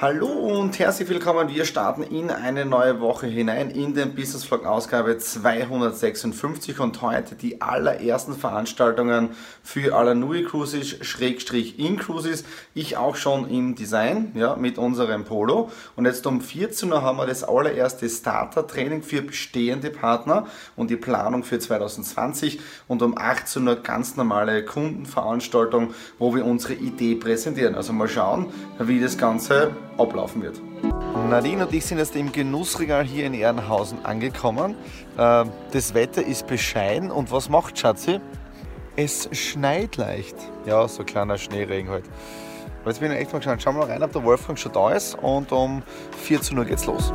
Hallo und herzlich willkommen. Wir starten in eine neue Woche hinein in den Business Vlog Ausgabe 256 und heute die allerersten Veranstaltungen für Alanui Cruises Schrägstrich in Cruises. Ich auch schon im Design, ja, mit unserem Polo. Und jetzt um 14 Uhr haben wir das allererste Starter Training für bestehende Partner und die Planung für 2020 und um 18 Uhr ganz normale Kundenveranstaltung, wo wir unsere Idee präsentieren. Also mal schauen, wie das Ganze ablaufen wird. Nadine und ich sind jetzt im Genussregal hier in Ehrenhausen angekommen. Ähm, das Wetter ist bescheiden und was macht Schatzi? Es schneit leicht. Ja, so ein kleiner Schneeregen halt. Aber jetzt bin ich echt mal gespannt. Schauen wir mal rein, ob der Wolfgang schon da ist und um 14 Uhr geht's los.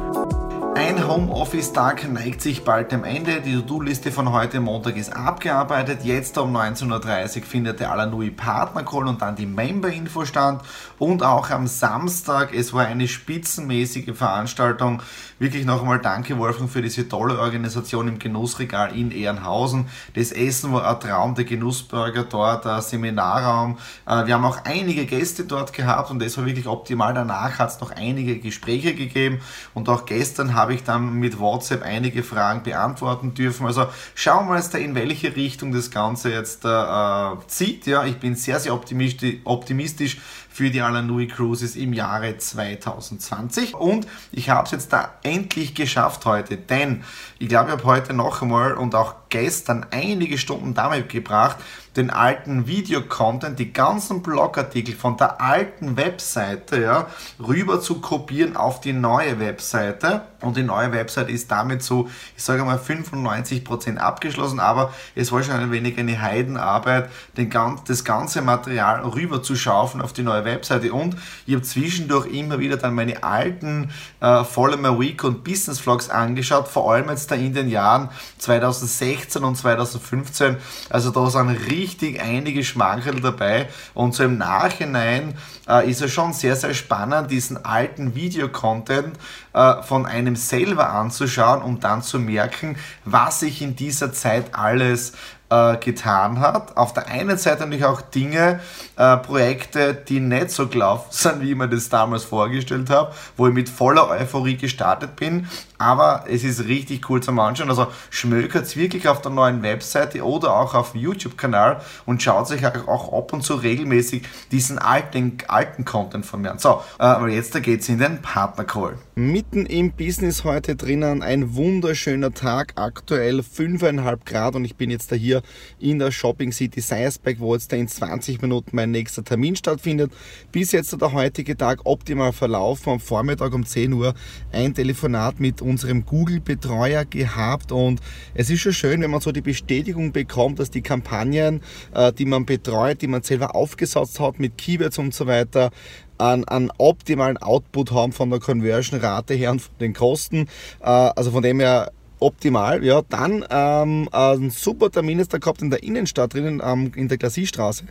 Ein Homeoffice-Tag neigt sich bald dem Ende. Die To-Do-Liste von heute Montag ist abgearbeitet. Jetzt um 19.30 Uhr findet der Alanui Partner Call und dann die Member-Info stand. Und auch am Samstag, es war eine spitzenmäßige Veranstaltung. Wirklich noch einmal danke Wolfgang für diese tolle Organisation im Genussregal in Ehrenhausen. Das Essen war ein Traum, der Genussburger dort, der Seminarraum. Äh, wir haben auch einige Gäste dort gehabt und das war wirklich optimal. Danach hat es noch einige Gespräche gegeben und auch gestern habe ich dann mit WhatsApp einige Fragen beantworten dürfen. Also schauen wir jetzt da, in welche Richtung das Ganze jetzt äh, zieht. Ja, ich bin sehr, sehr optimistisch für die Alanui Cruises im Jahre 2020. Und ich habe es jetzt da endlich geschafft heute, denn ich glaube, ich habe heute noch einmal und auch gestern einige Stunden damit gebracht, den alten Videocontent, die ganzen Blogartikel von der alten Webseite ja, rüber zu kopieren auf die neue Webseite. Und die neue Webseite ist damit so, ich sage mal, 95% abgeschlossen, aber es war schon ein wenig eine Heidenarbeit, den, das ganze Material rüber zu schaufeln auf die neue Webseite. Und ich habe zwischendurch immer wieder dann meine alten äh, Follow My Week und Business Vlogs angeschaut, vor allem jetzt da in den Jahren 2016 und 2015. Also da sind richtig einige Schmankerl dabei und so im Nachhinein äh, ist es schon sehr, sehr spannend, diesen alten Videocontent äh, von einem selber anzuschauen, um dann zu merken, was sich in dieser Zeit alles äh, getan hat. Auf der einen Seite natürlich auch Dinge, äh, Projekte, die nicht so gelaufen sind, wie ich mir das damals vorgestellt habe, wo ich mit voller Euphorie gestartet bin. Aber es ist richtig cool zum Anschauen. Also schmökert wirklich auf der neuen Webseite oder auch auf dem YouTube-Kanal und schaut sich auch ab und zu regelmäßig diesen alten, alten Content von mir an. So, äh, aber jetzt da geht's in den Partner-Call. Mitten im Business heute drinnen, ein wunderschöner Tag, aktuell 5,5 Grad und ich bin jetzt da hier in der Shopping City Seiersberg, wo jetzt da in 20 Minuten mein nächster Termin stattfindet. Bis jetzt der heutige Tag optimal verlaufen. Am Vormittag um 10 Uhr ein Telefonat mit unserem Google-Betreuer gehabt und es ist schon schön, wenn man so die Bestätigung bekommt, dass die Kampagnen, äh, die man betreut, die man selber aufgesetzt hat mit Keywords und so weiter, einen, optimalen Output haben von der Conversion-Rate her und von den Kosten. Äh, also von dem her optimal. Ja, dann ähm, ein super Termin ist da gehabt in der Innenstadt drinnen ähm, in der Glassiestraße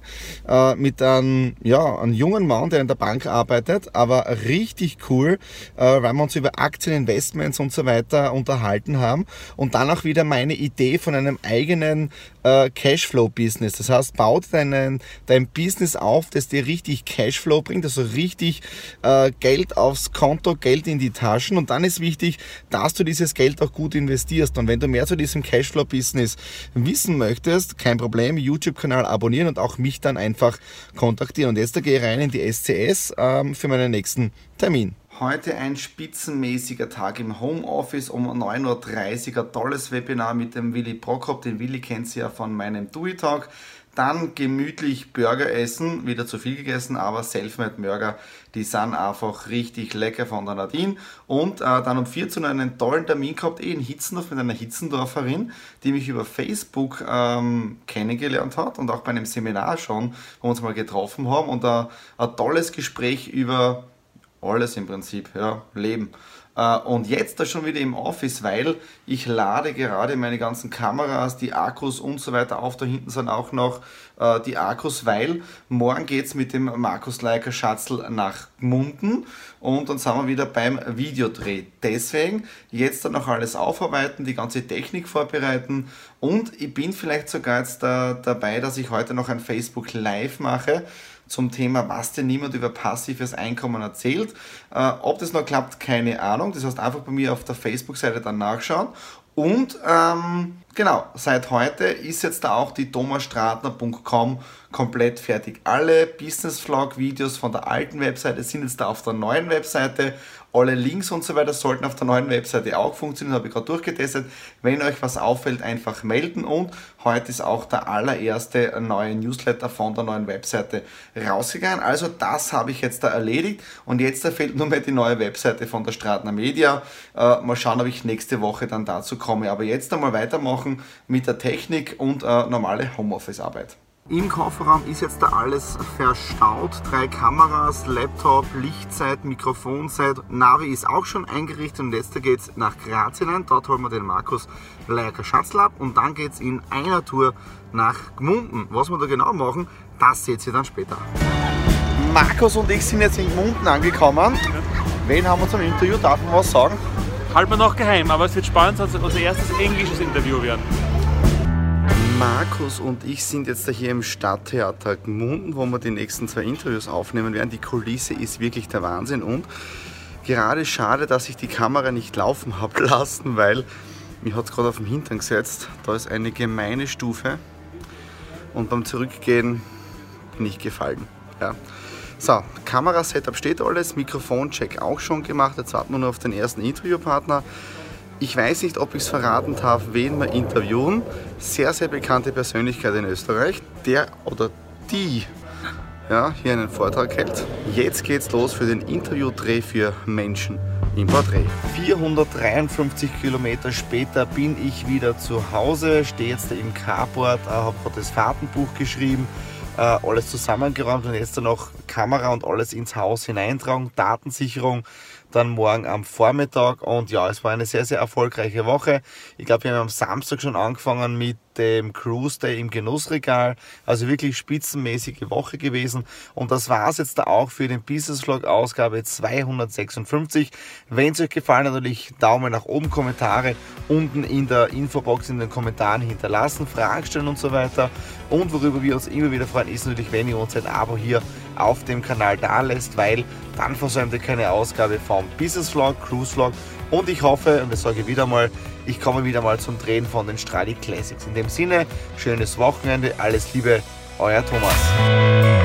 äh, mit einem, ja, einem jungen Mann, der in der Bank arbeitet, aber richtig cool, äh, weil wir uns über Aktieninvestments und so weiter unterhalten haben und dann auch wieder meine Idee von einem eigenen äh, Cashflow-Business. Das heißt, baut deinen, dein Business auf, das dir richtig Cashflow bringt, also richtig äh, Geld aufs Konto, Geld in die Taschen und dann ist wichtig, dass du dieses Geld auch gut investierst investierst. Und wenn du mehr zu diesem Cashflow-Business wissen möchtest, kein Problem, YouTube-Kanal abonnieren und auch mich dann einfach kontaktieren. Und jetzt gehe ich rein in die SCS ähm, für meinen nächsten Termin. Heute ein spitzenmäßiger Tag im Homeoffice um 9.30 Uhr. Ein tolles Webinar mit dem Willi Prokop. Den Willi kennt sie ja von meinem DUI-Talk. Dann gemütlich Burger essen, wieder zu viel gegessen, aber Selfmade Burger, die sind einfach richtig lecker von der Nadine. Und äh, dann um 14 Uhr einen tollen Termin gehabt, eh in Hitzendorf mit einer Hitzendorferin, die mich über Facebook ähm, kennengelernt hat und auch bei einem Seminar schon, wo wir uns mal getroffen haben und äh, ein tolles Gespräch über alles im Prinzip, ja, Leben. Äh, und jetzt da schon wieder im Office, weil ich lade gerade meine ganzen Kameras, die Akkus und so weiter auf. Da hinten sind auch noch äh, die Akkus, weil morgen geht es mit dem Markus Leica Schatzl nach Gmunden und dann sind wir wieder beim Videodreh. Deswegen jetzt dann noch alles aufarbeiten, die ganze Technik vorbereiten und ich bin vielleicht sogar jetzt da, dabei, dass ich heute noch ein Facebook Live mache zum Thema, was denn niemand über passives Einkommen erzählt. Äh, ob das noch klappt, keine Ahnung. Das heißt, einfach bei mir auf der Facebook-Seite dann nachschauen. Und ähm, genau, seit heute ist jetzt da auch die thomasstratner.com komplett fertig. Alle Business Vlog Videos von der alten Webseite sind jetzt da auf der neuen Webseite. Alle Links und so weiter sollten auf der neuen Webseite auch funktionieren, habe ich gerade durchgetestet. Wenn euch was auffällt, einfach melden und heute ist auch der allererste neue Newsletter von der neuen Webseite rausgegangen. Also das habe ich jetzt da erledigt und jetzt fehlt nur mehr die neue Webseite von der Stratner Media. Äh, mal schauen, ob ich nächste Woche dann dazu komme. Aber jetzt einmal weitermachen mit der Technik und äh, normale Homeoffice-Arbeit. Im Kofferraum ist jetzt da alles verstaut. Drei Kameras, Laptop, Lichtzeit, Mikrofonzeit. Navi ist auch schon eingerichtet und jetzt geht es nach Graz hinein. Dort holen wir den Markus Leierker Schatzl ab und dann geht es in einer Tour nach Gmunden. Was wir da genau machen, das seht ihr dann später. Markus und ich sind jetzt in Gmunden angekommen. Wen haben wir zum Interview? Darf man was sagen? Halten wir noch geheim, aber es wird spannend, unser erstes englisches Interview werden. Markus und ich sind jetzt hier im Stadttheater Gmunden, wo wir die nächsten zwei Interviews aufnehmen werden. Die Kulisse ist wirklich der Wahnsinn und gerade schade, dass ich die Kamera nicht laufen habe lassen, weil mich hat es gerade auf den Hintern gesetzt. Da ist eine gemeine Stufe und beim Zurückgehen nicht gefallen. Ja. So, Kamerasetup steht alles, Mikrofoncheck auch schon gemacht, jetzt warten wir nur auf den ersten Interviewpartner. Ich weiß nicht, ob ich es verraten darf, wen wir interviewen. Sehr, sehr bekannte Persönlichkeit in Österreich, der oder die ja, hier einen Vortrag hält. Jetzt geht's los für den Interviewdreh für Menschen im Porträt. 453 Kilometer später bin ich wieder zu Hause, stehe jetzt im Carport, habe das Fahrtenbuch geschrieben, alles zusammengeräumt und jetzt dann noch Kamera und alles ins Haus hineintragen, Datensicherung dann morgen am Vormittag. Und ja, es war eine sehr, sehr erfolgreiche Woche. Ich glaube, wir haben am Samstag schon angefangen mit dem Cruise Day im Genussregal. Also wirklich spitzenmäßige Woche gewesen. Und das war es jetzt da auch für den Business Vlog Ausgabe 256. Wenn es euch gefallen hat, natürlich Daumen nach oben, Kommentare unten in der Infobox in den Kommentaren hinterlassen, Fragen stellen und so weiter. Und worüber wir uns immer wieder freuen, ist natürlich, wenn ihr uns ein Abo hier auf dem Kanal da lässt, weil dann versäumt ihr keine Ausgabe vom Business Vlog, Cruise Vlog und ich hoffe, und das sage ich wieder mal, ich komme wieder mal zum Drehen von den Stradi Classics. In dem Sinne, schönes Wochenende, alles Liebe, euer Thomas.